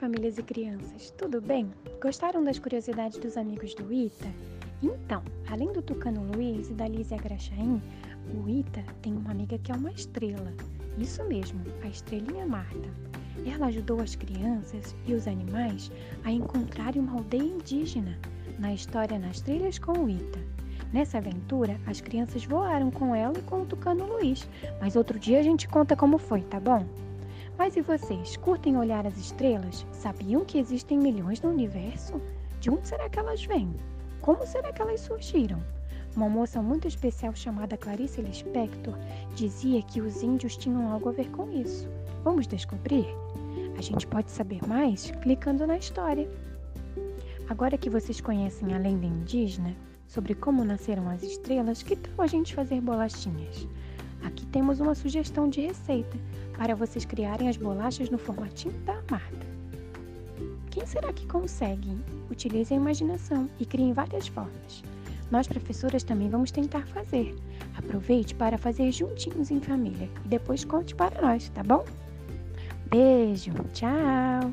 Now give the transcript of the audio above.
famílias e crianças, tudo bem? Gostaram das curiosidades dos amigos do Ita? Então, além do Tucano Luiz e da Lízia Graxaim, o Ita tem uma amiga que é uma estrela. Isso mesmo, a estrelinha Marta. Ela ajudou as crianças e os animais a encontrarem uma aldeia indígena na história Nas Trilhas com o Ita. Nessa aventura, as crianças voaram com ela e com o Tucano Luiz, mas outro dia a gente conta como foi, tá bom? Mas e vocês, curtem olhar as estrelas? Sabiam que existem milhões no universo? De onde será que elas vêm? Como será que elas surgiram? Uma moça muito especial chamada Clarice Lispector dizia que os índios tinham algo a ver com isso. Vamos descobrir? A gente pode saber mais clicando na história. Agora que vocês conhecem a lenda indígena sobre como nasceram as estrelas, que tal a gente fazer bolachinhas? Aqui temos uma sugestão de receita para vocês criarem as bolachas no formatinho da Marta. Quem será que consegue? Utilize a imaginação e criem várias formas. Nós, professoras, também vamos tentar fazer. Aproveite para fazer juntinhos em família e depois conte para nós, tá bom? Beijo, tchau!